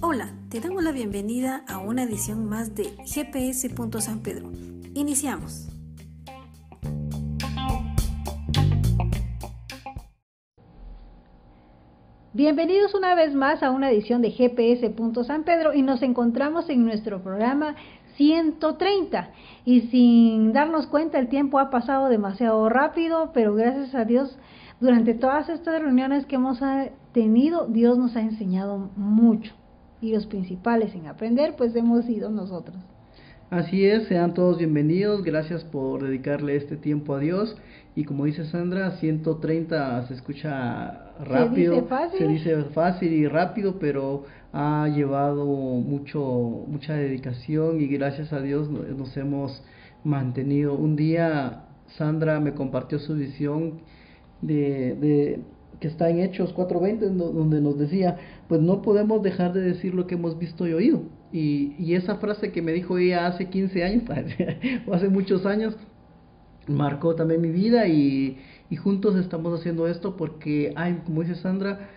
Hola, te damos la bienvenida a una edición más de GPS. San Pedro. Iniciamos. Bienvenidos una vez más a una edición de GPS. San Pedro y nos encontramos en nuestro programa 130 y sin darnos cuenta el tiempo ha pasado demasiado rápido, pero gracias a Dios durante todas estas reuniones que hemos tenido, Dios nos ha enseñado mucho. Y los principales en aprender pues hemos sido nosotros. Así es, sean todos bienvenidos, gracias por dedicarle este tiempo a Dios. Y como dice Sandra, 130 se escucha rápido, se dice fácil, se dice fácil y rápido, pero ha llevado mucho, mucha dedicación. Y gracias a Dios nos hemos mantenido. Un día Sandra me compartió su visión de, de que está en Hechos 4.20, donde nos decía, pues no podemos dejar de decir lo que hemos visto y oído. Y, y esa frase que me dijo ella hace 15 años, o hace muchos años, marcó también mi vida y, y juntos estamos haciendo esto porque, hay, como dice Sandra,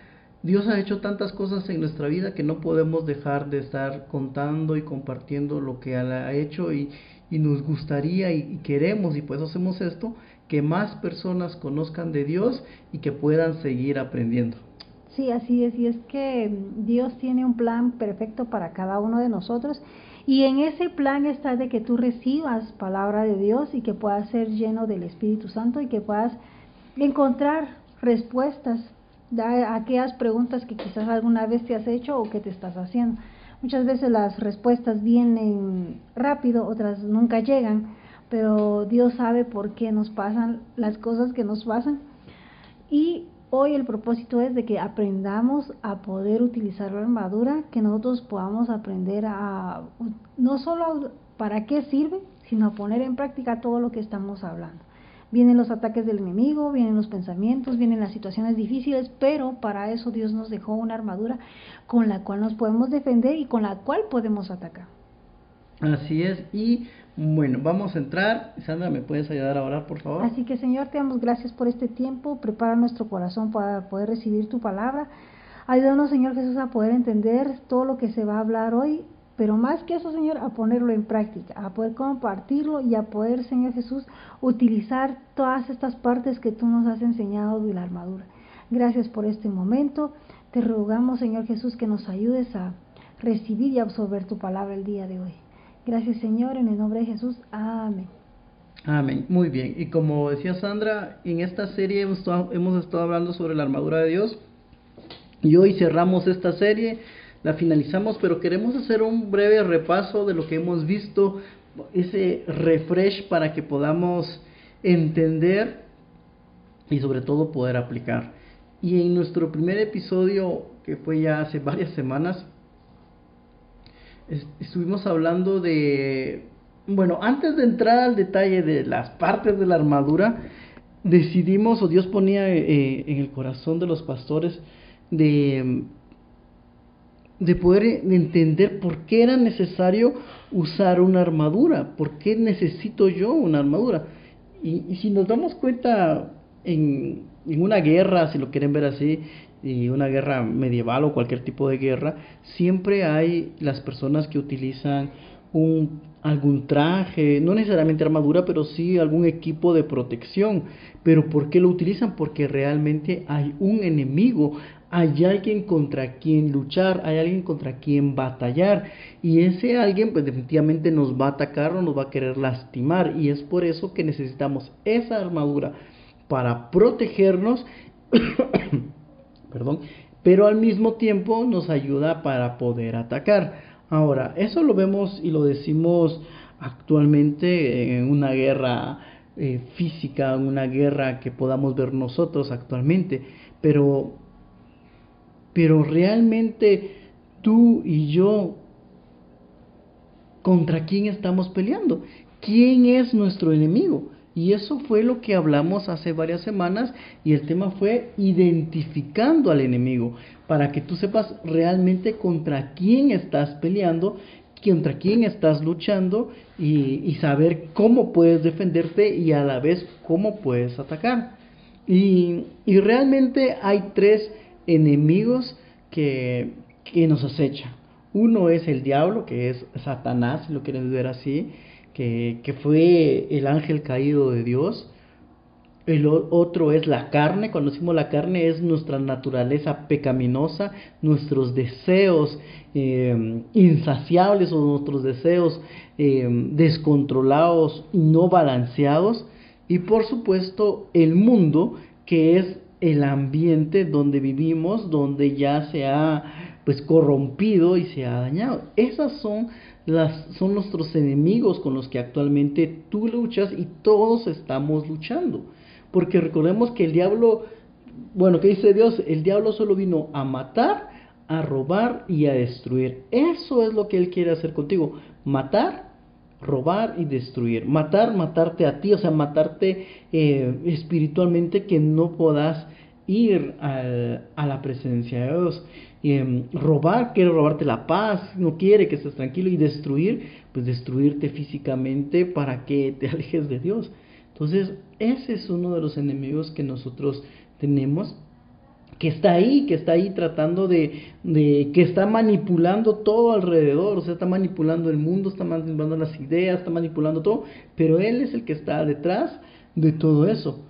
Dios ha hecho tantas cosas en nuestra vida que no podemos dejar de estar contando y compartiendo lo que ha hecho y, y nos gustaría y, queremos y pues hacemos esto, que más personas conozcan de Dios y que puedan seguir aprendiendo. Sí, así es, y es que Dios tiene un plan perfecto para cada uno de nosotros y en ese plan está de que tú recibas palabra de Dios y que puedas ser lleno del Espíritu Santo y que puedas encontrar respuestas da aquellas preguntas que quizás alguna vez te has hecho o que te estás haciendo. Muchas veces las respuestas vienen rápido, otras nunca llegan, pero Dios sabe por qué nos pasan las cosas que nos pasan. Y hoy el propósito es de que aprendamos a poder utilizar la armadura, que nosotros podamos aprender a no solo para qué sirve, sino a poner en práctica todo lo que estamos hablando. Vienen los ataques del enemigo, vienen los pensamientos, vienen las situaciones difíciles, pero para eso Dios nos dejó una armadura con la cual nos podemos defender y con la cual podemos atacar. Así es, y bueno, vamos a entrar. Sandra, ¿me puedes ayudar a orar, por favor? Así que Señor, te damos gracias por este tiempo, prepara nuestro corazón para poder recibir tu palabra. Ayúdanos, Señor Jesús, a poder entender todo lo que se va a hablar hoy pero más que eso, Señor, a ponerlo en práctica, a poder compartirlo y a poder, Señor Jesús, utilizar todas estas partes que tú nos has enseñado de la armadura. Gracias por este momento. Te rogamos, Señor Jesús, que nos ayudes a recibir y absorber tu palabra el día de hoy. Gracias, Señor, en el nombre de Jesús. Amén. Amén. Muy bien. Y como decía Sandra, en esta serie hemos estado hablando sobre la armadura de Dios. Y hoy cerramos esta serie la finalizamos, pero queremos hacer un breve repaso de lo que hemos visto, ese refresh para que podamos entender y sobre todo poder aplicar. Y en nuestro primer episodio, que fue ya hace varias semanas, estuvimos hablando de, bueno, antes de entrar al detalle de las partes de la armadura, decidimos, o Dios ponía eh, en el corazón de los pastores, de de poder entender por qué era necesario usar una armadura, por qué necesito yo una armadura. Y, si nos damos cuenta en, en, una guerra, si lo quieren ver así, y una guerra medieval o cualquier tipo de guerra, siempre hay las personas que utilizan un, algún traje, no necesariamente armadura, pero sí algún equipo de protección. Pero ¿por qué lo utilizan? Porque realmente hay un enemigo, hay alguien contra quien luchar, hay alguien contra quien batallar y ese alguien pues definitivamente nos va a atacar o nos va a querer lastimar y es por eso que necesitamos esa armadura para protegernos, perdón, pero al mismo tiempo nos ayuda para poder atacar. Ahora, eso lo vemos y lo decimos actualmente en una guerra eh, física, en una guerra que podamos ver nosotros actualmente, pero pero realmente tú y yo, ¿contra quién estamos peleando? ¿Quién es nuestro enemigo? Y eso fue lo que hablamos hace varias semanas y el tema fue identificando al enemigo, para que tú sepas realmente contra quién estás peleando, contra quién estás luchando y, y saber cómo puedes defenderte y a la vez cómo puedes atacar. Y, y realmente hay tres enemigos que, que nos acechan. Uno es el diablo, que es Satanás, si lo quieren ver así, que, fue el ángel caído de Dios. El otro es la carne, cuando decimos la carne es nuestra naturaleza pecaminosa, nuestros deseos eh, insaciables o nuestros deseos eh, descontrolados y no balanceados. Y por supuesto el mundo, que es el ambiente donde vivimos, donde ya se ha pues corrompido y se ha dañado. Esas son las son nuestros enemigos con los que actualmente tú luchas y todos estamos luchando. Porque recordemos que el diablo, bueno, ¿qué dice Dios? El diablo solo vino a matar, a robar y a destruir. Eso es lo que él quiere hacer contigo. Matar, robar y destruir. Matar, matarte a ti, o sea, matarte eh, espiritualmente que no puedas ir a, la presencia de Dios. Em, robar quiere robarte la paz, no quiere que estés tranquilo y destruir, pues destruirte físicamente para que te alejes de Dios. Entonces, ese es uno de los enemigos que nosotros tenemos, que está ahí, que está ahí tratando de, de, que está manipulando todo alrededor, o sea, está manipulando el mundo, está manipulando las ideas, está manipulando todo, pero Él es el que está detrás de todo eso.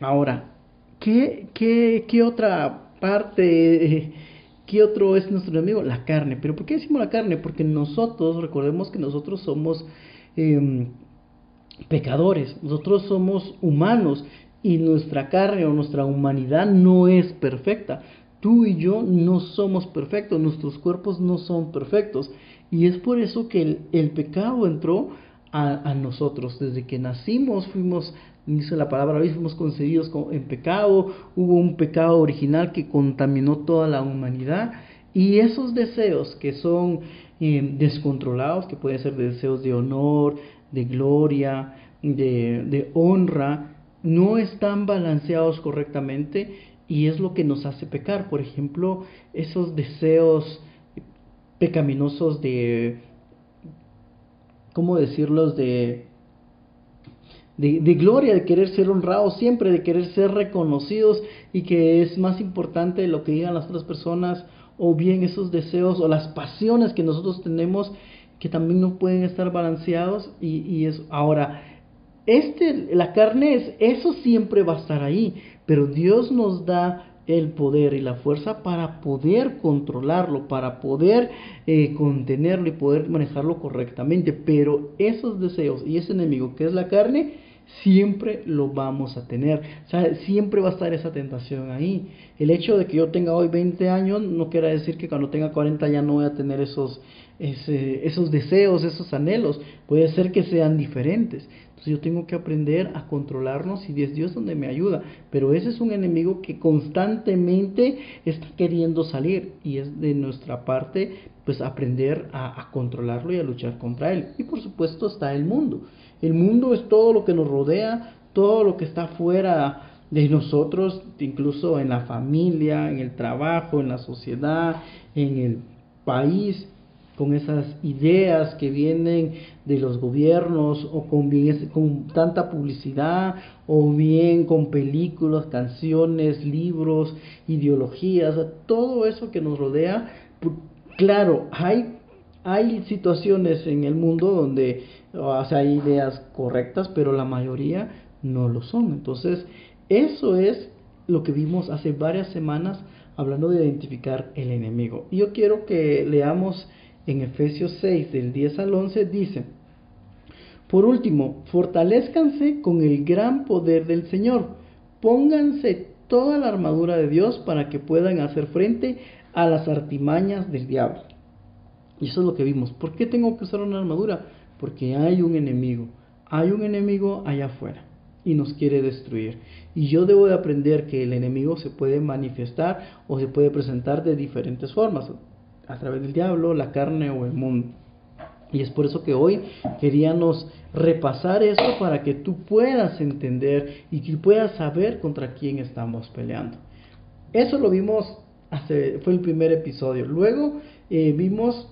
Ahora, ¿qué, qué, qué otra parte... ¿Qué otro es nuestro enemigo? La carne. ¿Pero por qué decimos la carne? Porque nosotros, recordemos que nosotros somos eh, pecadores, nosotros somos humanos y nuestra carne o nuestra humanidad no es perfecta. Tú y yo no somos perfectos, nuestros cuerpos no son perfectos. Y es por eso que el, pecado entró a, nosotros. Desde que nacimos fuimos, dice la palabra hoy, fuimos concebidos en pecado. Hubo un pecado original que contaminó toda la humanidad. Y esos deseos que son eh, descontrolados, que pueden ser deseos de honor, de gloria, de, de honra, no están balanceados correctamente y es lo que nos hace pecar. Por ejemplo, esos deseos pecaminosos de, ¿cómo decirlos? De, de, gloria, de querer ser honrados siempre, de querer ser reconocidos y que es más importante lo que digan las otras personas o bien esos deseos o las pasiones que nosotros tenemos que también no pueden estar balanceados y, y es ahora este la carne es eso siempre va a estar ahí pero Dios nos da el poder y la fuerza para poder controlarlo, para poder eh, contenerlo y poder manejarlo correctamente. Pero esos deseos y ese enemigo que es la carne, siempre lo vamos a tener. O sea, siempre va a estar esa tentación ahí. El hecho de que yo tenga hoy 20 años no quiere decir que cuando tenga 40 ya no voy a tener esos, esos deseos, esos anhelos. Puede ser que sean diferentes. Entonces yo tengo que aprender a controlarnos y es Dios donde me ayuda. Pero ese es un enemigo que constantemente está queriendo salir y es de nuestra parte pues aprender a, a controlarlo y a luchar contra él. Y por supuesto está el mundo. El mundo es todo lo que nos rodea, todo lo que está fuera de nosotros, incluso en la familia, en el trabajo, en la sociedad, en el país, con esas ideas que vienen de los gobiernos o con, tanta publicidad o bien con películas, canciones, libros, ideologías, todo eso que nos rodea. Claro, hay, hay situaciones en el mundo donde o sea, hay ideas correctas, pero la mayoría no lo son. Entonces, eso es lo que vimos hace varias semanas hablando de identificar el enemigo. Y yo quiero que leamos en Efesios 6, del 10 al 11, dice, por último, fortalezcanse con el gran poder del Señor, pónganse toda la armadura de Dios para que puedan hacer frente a las artimañas del diablo. Y eso es lo que vimos. ¿Por qué tengo que usar una armadura? Porque hay un enemigo, hay un enemigo allá afuera y nos quiere destruir. Y yo debo de aprender que el enemigo se puede manifestar o se puede presentar de diferentes formas, a través del diablo, la carne o el mundo. Y es por eso que hoy queríamos repasar eso para que tú puedas entender y que puedas saber contra quién estamos peleando. Eso lo vimos, hace, fue el primer episodio. Luego eh, vimos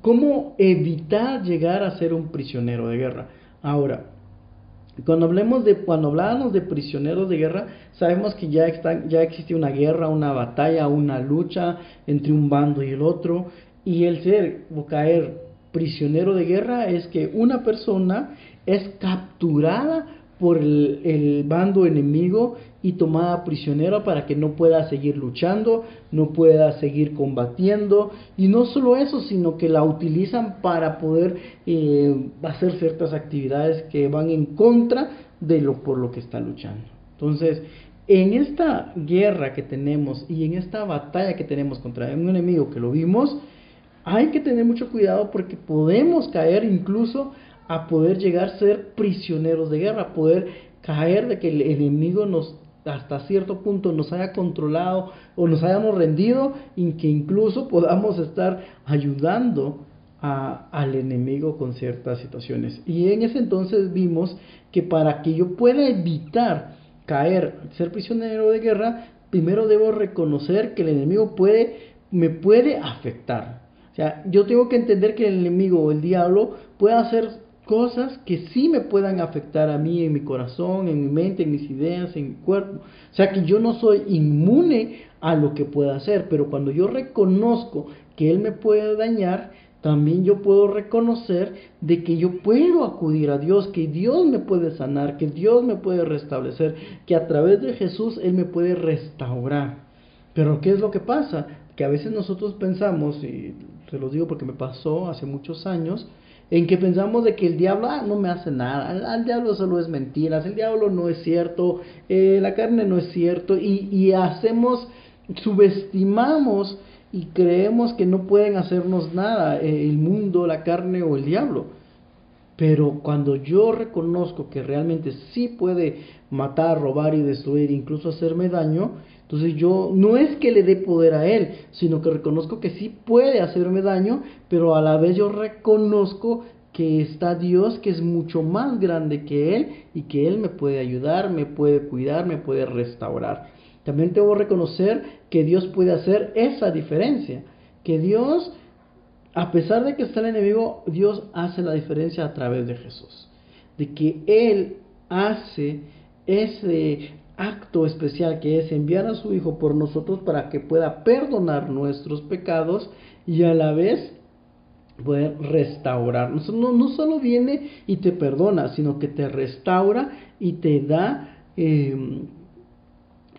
cómo evitar llegar a ser un prisionero de guerra. Ahora, Cuando hablemos de, cuando hablábamos de prisioneros de guerra, sabemos que ya, está, ya existe una guerra, una batalla, una lucha entre un bando y el otro. Y el ser o caer prisionero de guerra es que una persona es capturada por el, bando enemigo y tomada prisionera para que no pueda seguir luchando, no pueda seguir combatiendo. Y no solo eso, sino que la utilizan para poder eh, hacer ciertas actividades que van en contra de lo por lo que está luchando. Entonces, en esta guerra que tenemos y en esta batalla que tenemos contra un enemigo que lo vimos, hay que tener mucho cuidado porque podemos caer incluso a poder llegar a ser prisioneros de guerra, poder caer de que el enemigo nos hasta cierto punto nos haya controlado o nos hayamos rendido y que incluso podamos estar ayudando a, al enemigo con ciertas situaciones. Y en ese entonces vimos que para que yo pueda evitar caer, ser prisionero de guerra, primero debo reconocer que el enemigo puede, me puede afectar. O sea, yo tengo que entender que el enemigo o el diablo puede hacer cosas que sí me puedan afectar a mí en mi corazón, en mi mente, en mis ideas, en mi cuerpo. O sea que yo no soy inmune a lo que pueda hacer, pero cuando yo reconozco que Él me puede dañar, también yo puedo reconocer de que yo puedo acudir a Dios, que Dios me puede sanar, que Dios me puede restablecer, que a través de Jesús Él me puede restaurar. Pero ¿qué es lo que pasa? Que a veces nosotros pensamos, y se lo digo porque me pasó hace muchos años, en que pensamos de que el diablo ah, no me hace nada, el, diablo solo es mentiras, el diablo no es cierto, eh, la carne no es cierto, y, y hacemos, subestimamos y creemos que no pueden hacernos nada eh, el mundo, la carne o el diablo. Pero cuando yo reconozco que realmente sí puede matar, robar y destruir, incluso hacerme daño, entonces yo no es que le dé poder a él, sino que reconozco que sí puede hacerme daño, pero a la vez yo reconozco que está Dios que es mucho más grande que él y que él me puede ayudar, me puede cuidar, me puede restaurar. También que reconocer que Dios puede hacer esa diferencia, que Dios, a pesar de que está el enemigo, Dios hace la diferencia a través de Jesús, de que Él hace ese acto especial que es enviar a su Hijo por nosotros para que pueda perdonar nuestros pecados y a la vez poder restaurarnos. No, solo viene y te perdona, sino que te restaura y te da em,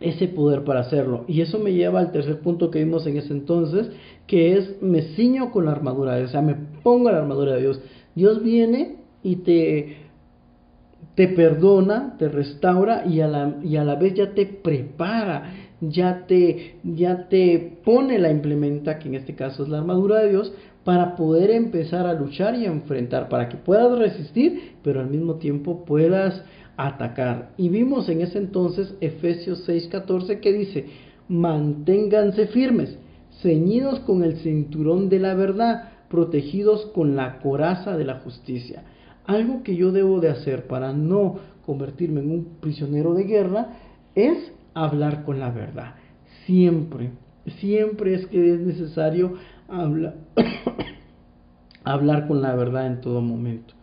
ese poder para hacerlo. Y eso me lleva al tercer punto que vimos en ese entonces, que es me ciño con la armadura de Dios, o sea, me pongo la armadura de Dios. Dios viene y te te perdona, te restaura y a la, y a la vez ya te prepara, ya te, ya te pone la implementa, que en este caso es la armadura de Dios, para poder empezar a luchar y a enfrentar, para que puedas resistir, pero al mismo tiempo puedas atacar. Y vimos en ese entonces Efesios 6:14 que dice, manténganse firmes, ceñidos con el cinturón de la verdad, protegidos con la coraza de la justicia. Algo que yo debo de hacer para no convertirme en un prisionero de guerra es hablar con la verdad. Siempre, siempre es que es necesario hablar, hablar con la verdad en todo momento.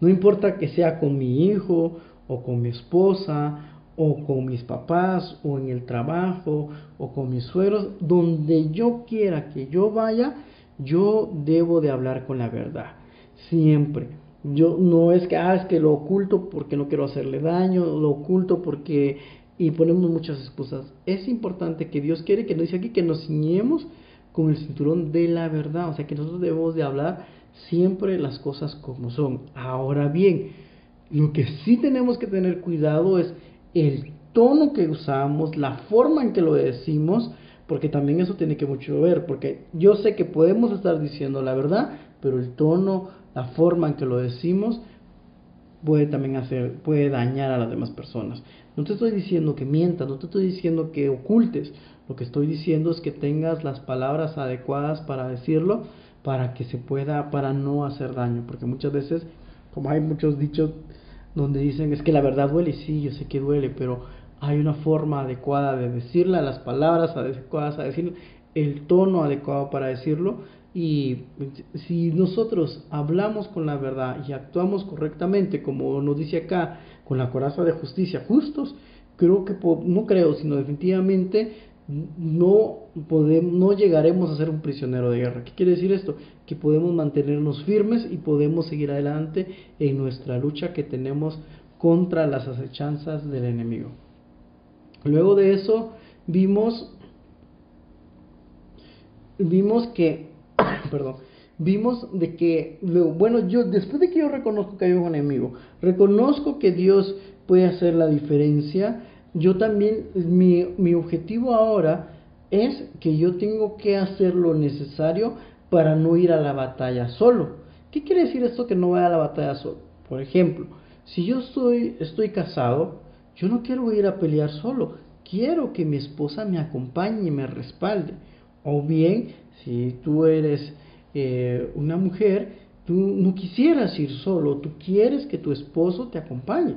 No importa que sea con mi hijo o con mi esposa o con mis papás o en el trabajo o con mis sueros, donde yo quiera que yo vaya, yo debo de hablar con la verdad. Siempre. Yo no es que, ah, es que lo oculto porque no quiero hacerle daño, lo oculto porque... Y ponemos muchas excusas. Es importante que Dios quiere que nos dice aquí que nos ciñemos con el cinturón de la verdad. O sea, que nosotros debemos de hablar siempre las cosas como son. Ahora bien, lo que sí tenemos que tener cuidado es el tono que usamos, la forma en que lo decimos, porque también eso tiene que mucho ver, porque yo sé que podemos estar diciendo la verdad, pero el tono, la forma en que lo decimos puede también hacer, puede dañar a las demás personas. No te estoy diciendo que mientas, no te estoy diciendo que ocultes. Lo que estoy diciendo es que tengas las palabras adecuadas para decirlo, para que se pueda, para no hacer daño. Porque muchas veces, como hay muchos dichos donde dicen es que la verdad duele, sí, yo sé que duele, pero hay una forma adecuada de decirla, las palabras adecuadas a decir, el tono adecuado para decirlo, Y si nosotros hablamos con la verdad y actuamos correctamente, como nos dice acá, con la coraza de justicia, justos, creo que, no creo, sino definitivamente no, podemos, no llegaremos a ser un prisionero de guerra. ¿Qué quiere decir esto? Que podemos mantenernos firmes y podemos seguir adelante en nuestra lucha que tenemos contra las acechanzas del enemigo. Luego de eso vimos vimos que perdón, vimos de que bueno, yo después de que yo reconozco que hay un enemigo, reconozco que Dios puede hacer la diferencia, yo también mi, mi objetivo ahora es que yo tengo que hacer lo necesario para no ir a la batalla solo. ¿Qué quiere decir esto que no vaya a la batalla solo? Por ejemplo, si yo estoy, casado, yo no quiero ir a pelear solo, quiero que mi esposa me acompañe y me respalde. O bien, si tú eres eh, una mujer, tú no quisieras ir solo, tú quieres que tu esposo te acompañe.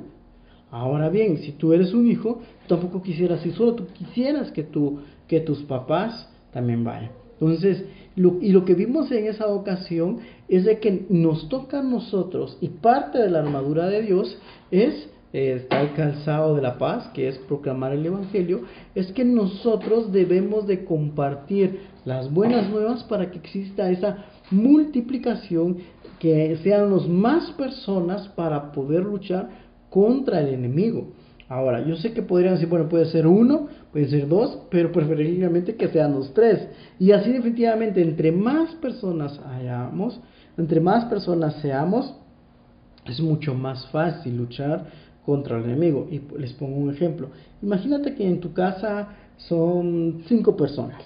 Ahora bien, si tú eres un hijo, tampoco quisieras ir solo, tú quisieras que, tu, que tus papás también vayan. Entonces, y lo que vimos en esa ocasión es de que nos toca a nosotros y parte de la armadura de Dios es eh, está el calzado de la paz, que es proclamar el Evangelio, es que nosotros debemos de compartir las buenas nuevas para que exista esa multiplicación, que sean más personas para poder luchar contra el enemigo. Ahora, yo sé que podrían decir, bueno, puede ser uno, puede ser dos, pero preferiblemente que sean los tres. Y así definitivamente, entre más personas hayamos, entre más personas seamos, es mucho más fácil luchar contra el enemigo. Y les pongo un ejemplo. Imagínate que en tu casa son cinco personas.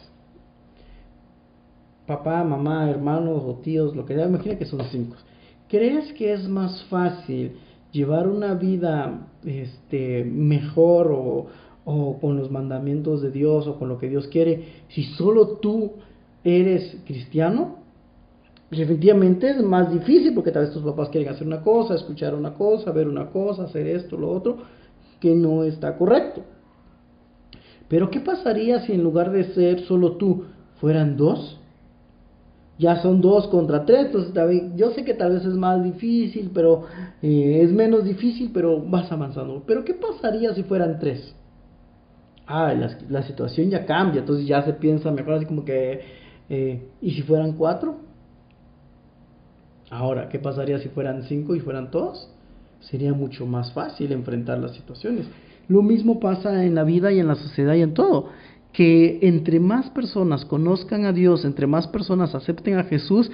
Papá, mamá, hermanos o tíos, lo que sea, imagina que son cinco. ¿Crees que es más fácil llevar una vida este, mejor o, o con los mandamientos de Dios o con lo que Dios quiere si solo tú eres cristiano? Pues efectivamente es más difícil porque tal vez tus papás quieren hacer una cosa, escuchar una cosa, ver una cosa, hacer esto, lo otro, que no está correcto. Pero ¿qué pasaría si en lugar de ser solo tú fueran dos? Ya son dos contra tres, entonces yo sé que tal vez es más difícil, pero eh, es menos difícil, pero vas avanzando. Pero ¿qué pasaría si fueran tres? Ah, la, la situación ya cambia, entonces ya se piensa mejor así como que, eh, ¿y si fueran cuatro? Ahora, ¿qué pasaría si fueran cinco y fueran todos? Sería mucho más fácil enfrentar las situaciones. Lo mismo pasa en la vida y en la sociedad y en todo. Que entre más personas conozcan a Dios, entre más personas acepten a Jesús,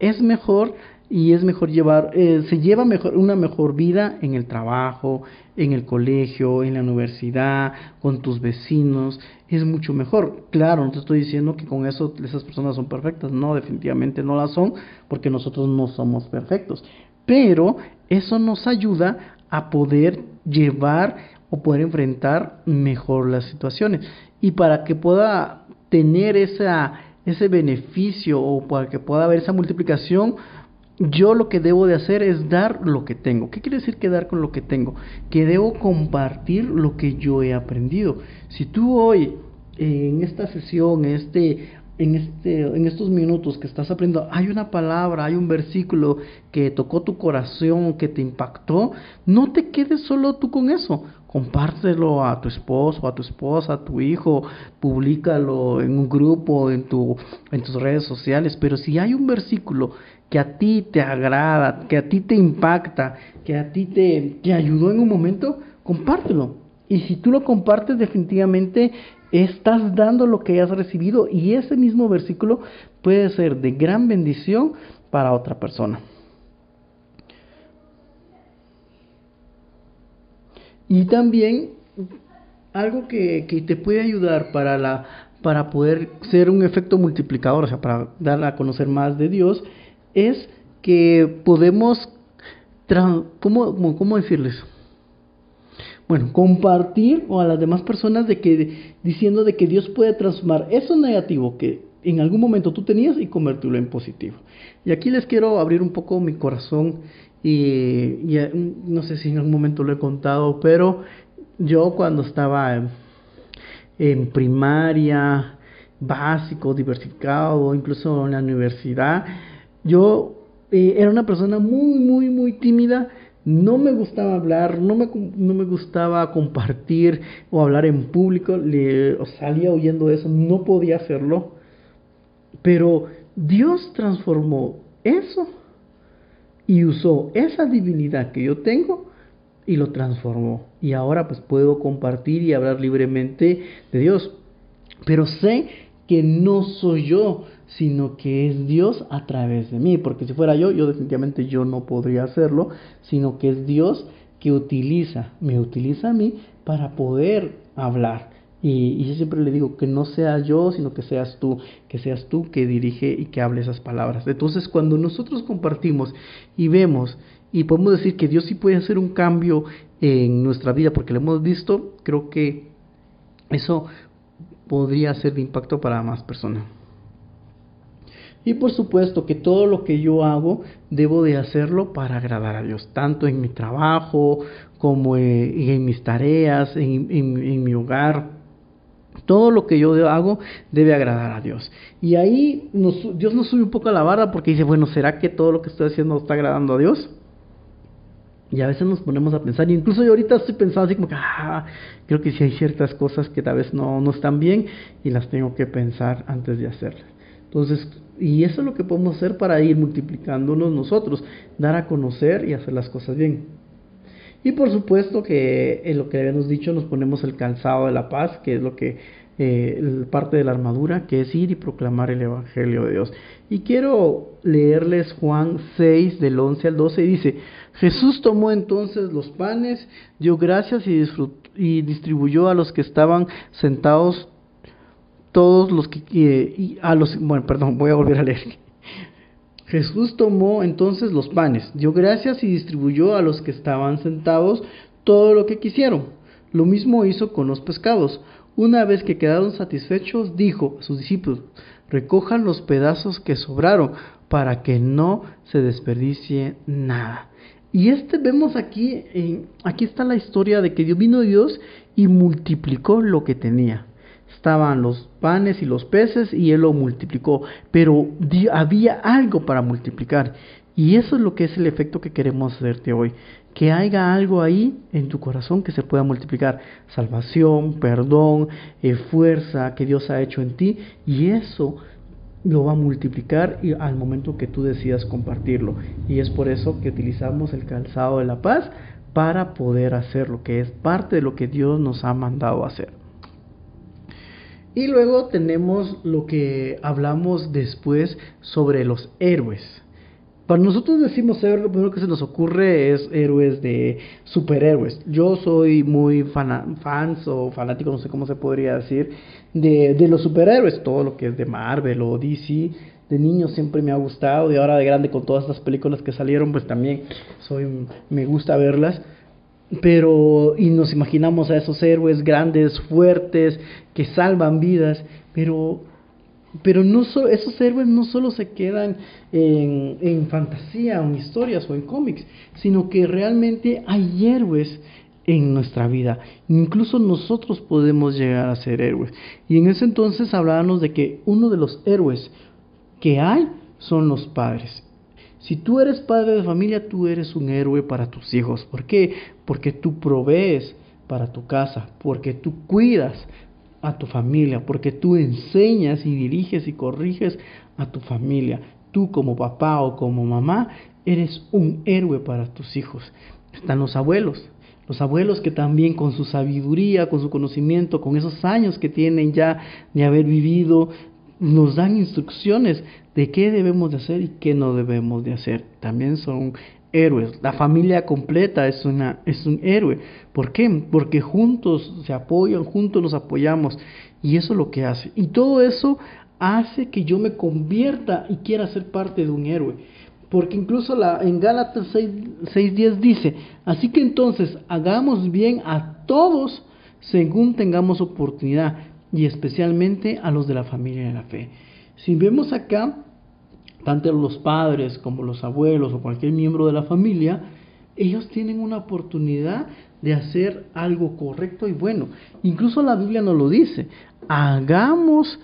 es mejor y es mejor llevar, eh, se lleva mejor, una mejor vida en el trabajo, en el colegio, en la universidad, con tus vecinos, es mucho mejor. Claro, no te estoy diciendo que con eso esas personas son perfectas, no, definitivamente no las son, porque nosotros no somos perfectos, pero eso nos ayuda a poder llevar o poder enfrentar mejor las situaciones. Y para que pueda tener esa, ese beneficio o para que pueda haber esa multiplicación, yo lo que debo de hacer es dar lo que tengo. ¿Qué quiere decir que dar con lo que tengo? Que debo compartir lo que yo he aprendido. Si tú hoy en esta sesión, este, en, este, en estos minutos que estás aprendiendo, hay una palabra, hay un versículo que tocó tu corazón, que te impactó, no te quedes solo tú con eso. Compártelo a tu esposo, a tu esposa, a tu hijo, públicalo en un grupo, en, tu, en tus redes sociales. Pero si hay un versículo que a ti te agrada, que a ti te impacta, que a ti te, te ayudó en un momento, compártelo. Y si tú lo compartes, definitivamente estás dando lo que has recibido y ese mismo versículo puede ser de gran bendición para otra persona. Y también algo que, que te puede ayudar para, la, para poder ser un efecto multiplicador, o sea, para dar a conocer más de Dios, es que podemos, ¿cómo, cómo decirles? Bueno, compartir o a las demás personas de que diciendo de que Dios puede transformar eso negativo que en algún momento tú tenías y convertirlo en positivo. Y aquí les quiero abrir un poco mi corazón y, no sé si en algún momento lo he contado, pero yo cuando estaba en primaria básico, diversificado, incluso en la universidad, yo eh, era una persona muy, muy, muy tímida. No me gustaba hablar, no me, no me gustaba compartir o hablar en público, salía huyendo de eso, no podía hacerlo. Pero Dios transformó eso y usó esa divinidad que yo tengo y lo transformó. Y ahora pues puedo compartir y hablar libremente de Dios. Pero sé que no soy yo, sino que es Dios a través de mí. Porque si fuera yo, yo definitivamente yo no podría hacerlo, sino que es Dios que utiliza, me utiliza a mí para poder hablar. Y, yo siempre le digo que no sea yo, sino que seas tú, que seas tú que dirige y que hable esas palabras. Entonces, cuando nosotros compartimos y vemos y podemos decir que Dios sí puede hacer un cambio en nuestra vida porque lo hemos visto, creo que eso podría ser de impacto para más personas. Y por supuesto que todo lo que yo hago debo de hacerlo para agradar a Dios, tanto en mi trabajo como en, mis tareas, en, mi hogar. Todo lo que yo hago debe agradar a Dios. Y ahí Dios nos sube un poco a la barra porque dice, bueno, ¿será que todo lo que estoy haciendo está agradando a Dios? Y a veces nos ponemos a pensar, incluso yo ahorita estoy pensando así como que, ah, creo que sí hay ciertas cosas que tal vez no, no están bien y las tengo que pensar antes de hacerlas. Entonces, y eso es lo que podemos hacer para ir multiplicándonos nosotros, dar a conocer y hacer las cosas bien. Y por supuesto que en lo que habíamos dicho nos ponemos el calzado de la paz, que es lo que eh, parte de la armadura, que es ir y proclamar el Evangelio de Dios. Y quiero leerles Juan 6 del 11 al 12 y dice, Jesús tomó entonces los panes, dio gracias y, y distribuyó a los que estaban sentados todos los que y a los bueno, perdón, voy a volver a leer. Jesús tomó entonces los panes, dio gracias y distribuyó a los que estaban sentados todo lo que quisieron. Lo mismo hizo con los pescados. Una vez que quedaron satisfechos, dijo a sus discípulos, recojan los pedazos que sobraron para que no se desperdicie nada. Y este vemos aquí, aquí está la historia de que Dios vino Dios y multiplicó lo que tenía. Estaban los panes y los peces y Él lo multiplicó, pero había algo para multiplicar. Y eso es lo que es el efecto que queremos hacerte hoy. Que haya algo ahí en tu corazón que se pueda multiplicar. Salvación, perdón, eh, fuerza que Dios ha hecho en ti. Y eso lo va a multiplicar y al momento que tú decidas compartirlo. Y es por eso que utilizamos el calzado de la paz para poder hacer lo que es parte de lo que Dios nos ha mandado hacer. Y luego tenemos lo que hablamos después sobre los héroes. Para nosotros decimos héroes, lo primero que se nos ocurre es héroes de superhéroes. Yo soy muy fans o fanático, no sé cómo se podría decir, de, de los superhéroes, todo lo que es de Marvel o DC. De niño siempre me ha gustado y ahora de grande con todas estas películas que salieron, pues también soy, me gusta verlas pero y nos imaginamos a esos héroes grandes, fuertes, que salvan vidas, pero pero no esos héroes no solo se quedan en, en fantasía o en historias o en cómics, sino que realmente hay héroes en nuestra vida. Incluso nosotros podemos llegar a ser héroes. Y en ese entonces hablábamos de que uno de los héroes que hay son los padres. Si tú eres padre de familia, tú eres un héroe para tus hijos. ¿Por qué? Porque tú provees para tu casa, porque tú cuidas a tu familia, porque tú enseñas y diriges y corriges a tu familia. Tú como papá o como mamá eres un héroe para tus hijos. Están los abuelos, los abuelos que también con su sabiduría, con su conocimiento, con esos años que tienen ya de haber vivido, nos dan instrucciones de qué debemos de hacer y qué no debemos de hacer. También son héroes. La familia completa es, una, es un héroe. ¿Por qué? Porque juntos se apoyan, juntos nos apoyamos. Y eso es lo que hace. Y todo eso hace que yo me convierta y quiera ser parte de un héroe. Porque incluso la, en Gálatas 6.10 dice, así que entonces hagamos bien a todos según tengamos oportunidad y especialmente a los de la familia de la fe. Si vemos acá, tanto los padres como los abuelos o cualquier miembro de la familia, ellos tienen una oportunidad de hacer algo correcto y bueno. Incluso la Biblia nos lo dice. Hagamos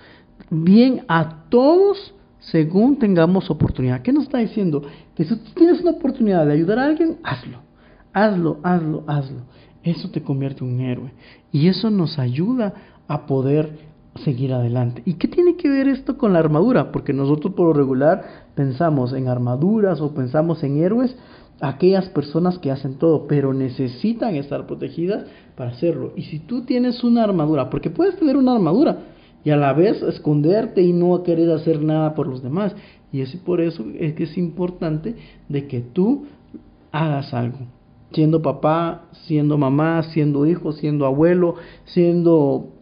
bien a todos según tengamos oportunidad. ¿Qué nos está diciendo? Que si tú tienes una oportunidad de ayudar a alguien, hazlo. Hazlo, hazlo, hazlo. Eso te convierte en un héroe. Y eso nos ayuda a poder seguir adelante. ¿Y qué tiene que ver esto con la armadura? Porque nosotros por lo regular pensamos en armaduras o pensamos en héroes, aquellas personas que hacen todo, pero necesitan estar protegidas para hacerlo. Y si tú tienes una armadura, porque puedes tener una armadura y a la vez esconderte y no querer hacer nada por los demás. Y es por eso es que es importante de que tú hagas algo. Siendo papá, siendo mamá, siendo hijo, siendo abuelo, siendo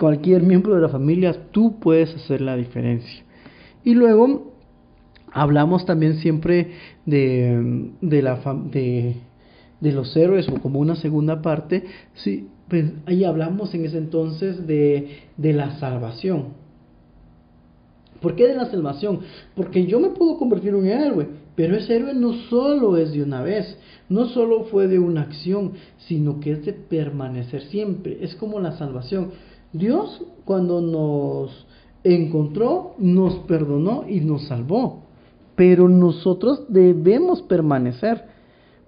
cualquier miembro de la familia, tú puedes hacer la diferencia. Y luego hablamos también siempre de, de, los héroes o como una segunda parte, sí, pues ahí hablamos en ese entonces de, de la salvación. ¿Por qué de la salvación? Porque yo me puedo convertir en un héroe, pero ese héroe no solo es de una vez, no solo fue de una acción, sino que es de permanecer siempre. Es como la salvación. Dios cuando nos encontró, nos perdonó y nos salvó. Pero nosotros debemos permanecer,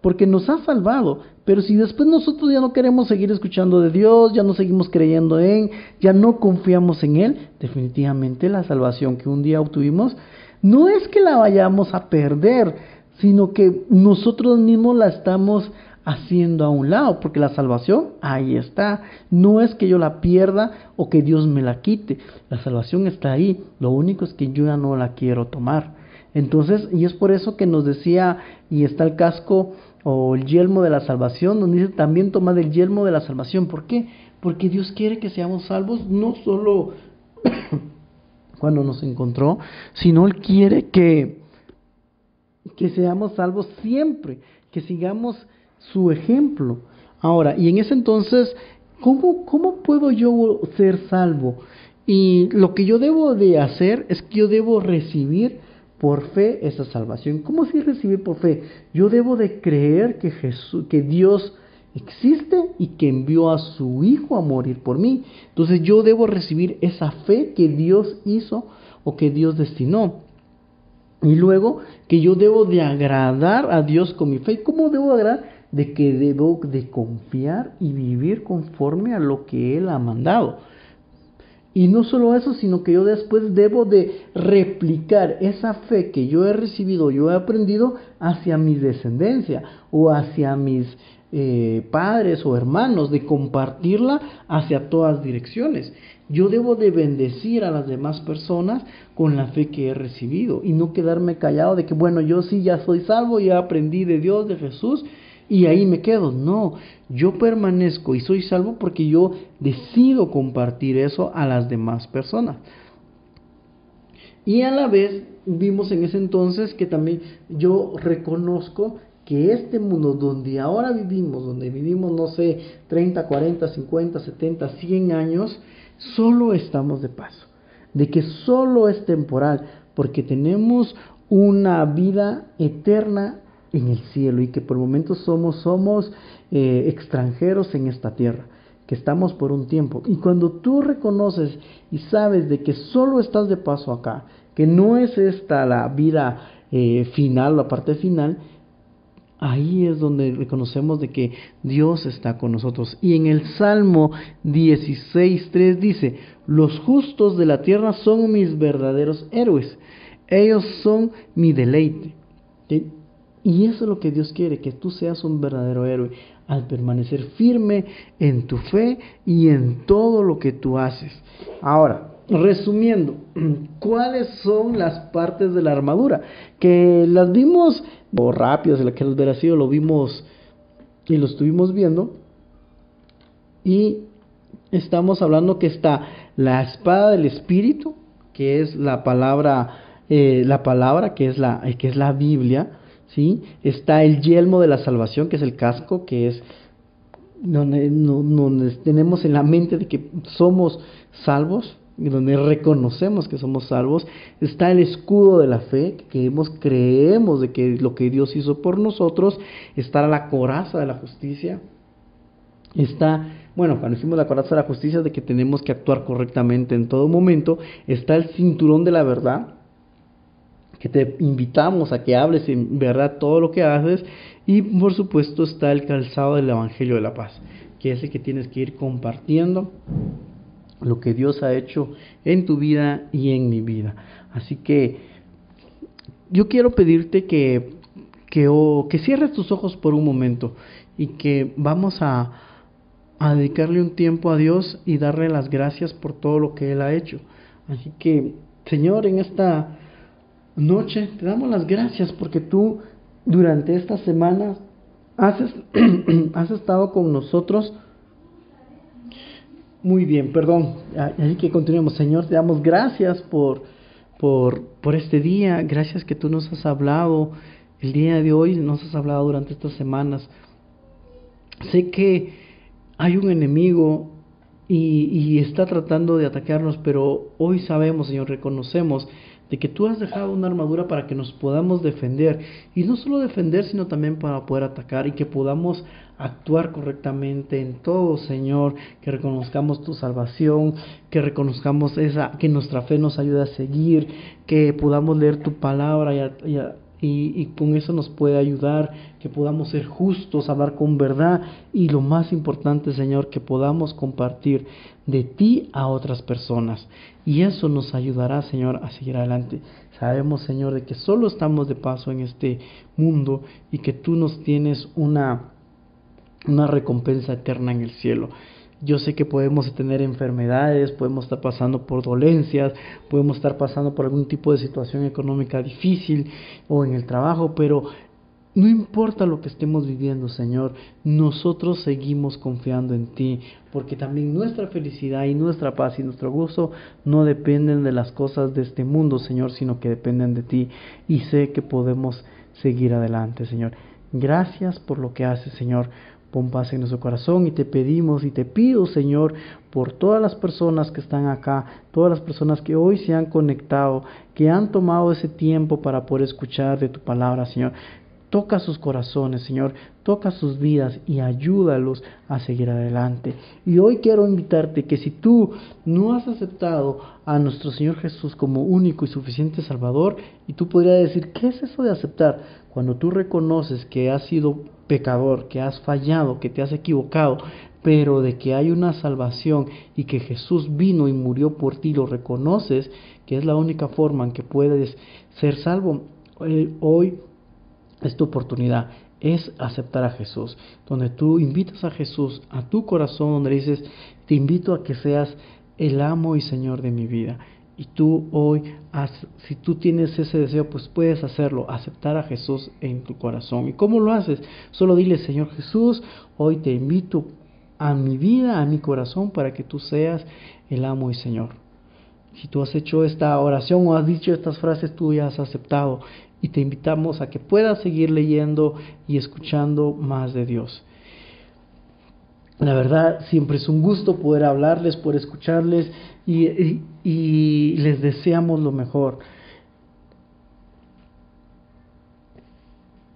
porque nos ha salvado. Pero si después nosotros ya no queremos seguir escuchando de Dios, ya no seguimos creyendo en, ya no confiamos en Él, definitivamente la salvación que un día obtuvimos no es que la vayamos a perder, sino que nosotros mismos la estamos haciendo a un lado, porque la salvación ahí está. No es que yo la pierda o que Dios me la quite. La salvación está ahí. Lo único es que yo ya no la quiero tomar. Entonces, y es por eso que nos decía, y está el casco o el yelmo de la salvación, donde dice también tomad el yelmo de la salvación. ¿Por qué? Porque Dios quiere que seamos salvos no solo cuando nos encontró, sino Él quiere que, que seamos salvos siempre, que sigamos su ejemplo. Ahora, y en ese entonces, ¿cómo, ¿cómo puedo yo ser salvo? Y lo que yo debo de hacer es que yo debo recibir por fe esa salvación. ¿Cómo si recibir por fe? Yo debo de creer que Jesús, que Dios existe y que envió a su Hijo a morir por mí. Entonces yo debo recibir esa fe que Dios hizo o que Dios destinó. Y luego que yo debo de agradar a Dios con mi fe. ¿Cómo debo agradar? De que debo de confiar y vivir conforme a lo que Él ha mandado. Y no solo eso, sino que yo después debo de replicar esa fe que yo he recibido, yo he aprendido hacia mi descendencia o hacia mis eh, padres o hermanos, de compartirla hacia todas direcciones. Yo debo de bendecir a las demás personas con la fe que he recibido y no quedarme callado de que, bueno, yo sí ya soy salvo, ya aprendí de Dios, de Jesús, y ahí me quedo. No, yo permanezco y soy salvo porque yo decido compartir eso a las demás personas. Y a la vez vimos en ese entonces que también yo reconozco que este mundo donde ahora vivimos, donde vivimos, no sé, 30, 40, 50, 70, 100 años, solo estamos de paso. De que solo es temporal, porque tenemos una vida eterna en el cielo y que por momentos somos, somos eh, extranjeros en esta tierra, que estamos por un tiempo. Y cuando tú reconoces y sabes de que solo estás de paso acá, que no es esta la vida eh, final, la parte final, ahí es donde reconocemos de que Dios está con nosotros. Y en el Salmo 16.3 dice, los justos de la tierra son mis verdaderos héroes, ellos son mi deleite. Y eso es lo que Dios quiere, que tú seas un verdadero héroe al permanecer firme en tu fe y en todo lo que tú haces. Ahora, resumiendo, ¿cuáles son las partes de la armadura? Que las vimos, o rápidas, en la que los sido lo vimos y lo estuvimos viendo. Y estamos hablando que está la espada del Espíritu, que es la palabra, eh, la palabra que es la, que es la Biblia ¿sí? Está el yelmo de la salvación, que es el casco, que es donde, tenemos en la mente de que somos salvos, donde reconocemos que somos salvos. Está el escudo de la fe, que hemos, creemos de que lo que Dios hizo por nosotros. Está la coraza de la justicia. Está bueno, cuando hicimos la coraza de la justicia de que tenemos que actuar correctamente en todo momento, está el cinturón de la verdad, que te invitamos a que hables en verdad todo lo que haces, y por supuesto está el calzado del Evangelio de la Paz, que es el que tienes que ir compartiendo lo que Dios ha hecho en tu vida y en mi vida. Así que yo quiero pedirte que, que, que cierres tus ojos por un momento y que vamos a dedicarle un tiempo a Dios y darle las gracias por todo lo que Él ha hecho. Así que, Señor, en esta noche te damos las gracias porque tú durante esta semana has, has estado con nosotros. Muy bien, perdón. Así que continuemos, Señor, te damos gracias por, por, por este día. Gracias que tú nos has hablado el día de hoy, nos has hablado durante estas semanas. Sé que hay un enemigo y, y, está tratando de atacarnos, pero hoy sabemos, Señor, reconocemos de que tú has dejado una armadura para que nos podamos defender. Y no solo defender, sino también para poder atacar y que podamos actuar correctamente en todo, Señor, que reconozcamos tu salvación, que reconozcamos esa, que nuestra fe nos ayude a seguir, que podamos leer tu palabra y, y, con eso nos puede ayudar, que podamos ser justos, hablar con verdad y lo más importante, Señor, que podamos compartir de ti a otras personas. Y eso nos ayudará, Señor, a seguir adelante. Sabemos, Señor, de que solo estamos de paso en este mundo y que tú nos tienes una, una recompensa eterna en el cielo. Yo sé que podemos tener enfermedades, podemos estar pasando por dolencias, podemos estar pasando por algún tipo de situación económica difícil o en el trabajo, pero no importa lo que estemos viviendo, Señor, nosotros seguimos confiando en ti, porque también nuestra felicidad y nuestra paz y nuestro gozo no dependen de las cosas de este mundo, Señor, sino que dependen de ti. Y sé que podemos seguir adelante, Señor. Gracias por lo que haces, Señor. Pon paz en nuestro corazón y te pedimos y te pido, Señor, por todas las personas que están acá, todas las personas que hoy se han conectado, que han tomado ese tiempo para poder escuchar de tu palabra, Señor. Toca sus corazones, Señor, toca sus vidas y ayúdalos a seguir adelante. Y hoy quiero invitarte que si tú no has aceptado a nuestro Señor Jesús como único y suficiente Salvador, y tú podrías decir, ¿qué es eso de aceptar? Cuando tú reconoces que has sido pecador, que has fallado, que te has equivocado, pero de que hay una salvación y que Jesús vino y murió por ti, lo reconoces, que es la única forma en que puedes ser salvo. Eh, hoy es tu oportunidad, es aceptar a Jesús, donde tú invitas a Jesús a tu corazón, donde dices, te invito a que seas el amo y Señor de mi vida. Y tú hoy, si tú tienes ese deseo, pues puedes hacerlo, aceptar a Jesús en tu corazón. ¿Y cómo lo haces? Solo dile, Señor Jesús, hoy te invito a mi vida, a mi corazón, para que tú seas el amo y Señor. Si tú has hecho esta oración o has dicho estas frases, tú ya has aceptado y te invitamos a que puedas seguir leyendo y escuchando más de Dios. La verdad, siempre es un gusto poder hablarles, poder escucharles y, les deseamos lo mejor.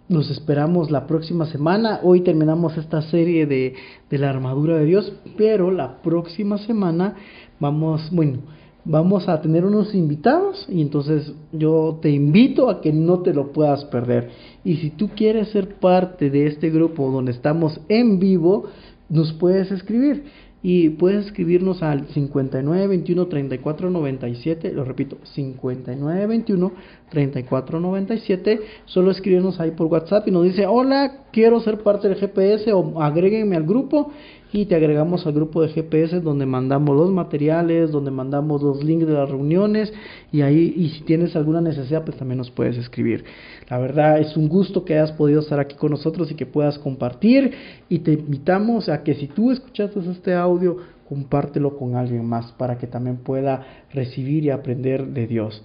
Nos esperamos la próxima semana. Hoy terminamos esta serie de, de la armadura de Dios, pero la próxima semana vamos, bueno, vamos a tener unos invitados y entonces yo te invito a que no te lo puedas perder. Y si tú quieres ser parte de este grupo donde estamos en vivo, nos puedes escribir. Y puedes escribirnos al 59 21 34 97, lo repito, 59 21 34 97, solo escribirnos ahí por WhatsApp y nos dice, hola, quiero ser parte del GPS o agréguenme al grupo y te agregamos al grupo de GPS donde mandamos los materiales, donde mandamos los links de las reuniones y ahí y si tienes alguna necesidad pues también nos puedes escribir. La verdad es un gusto que hayas podido estar aquí con nosotros y que puedas compartir y te invitamos a que si tú escuchaste este audio compártelo con alguien más para que también pueda recibir y aprender de Dios.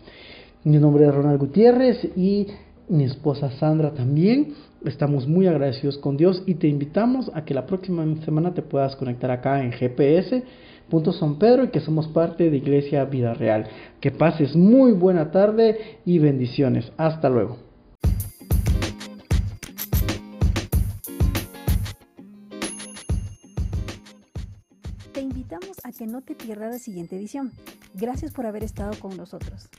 Mi nombre es Ronald Gutiérrez y mi esposa Sandra también. Estamos muy agradecidos con Dios y te invitamos a que la próxima semana te puedas conectar acá en GPS. San Pedro y que somos parte de Iglesia Vida Real. Que pases muy buena tarde y bendiciones. Hasta luego. Te invitamos a que no te pierdas la siguiente edición. Gracias por haber estado con nosotros.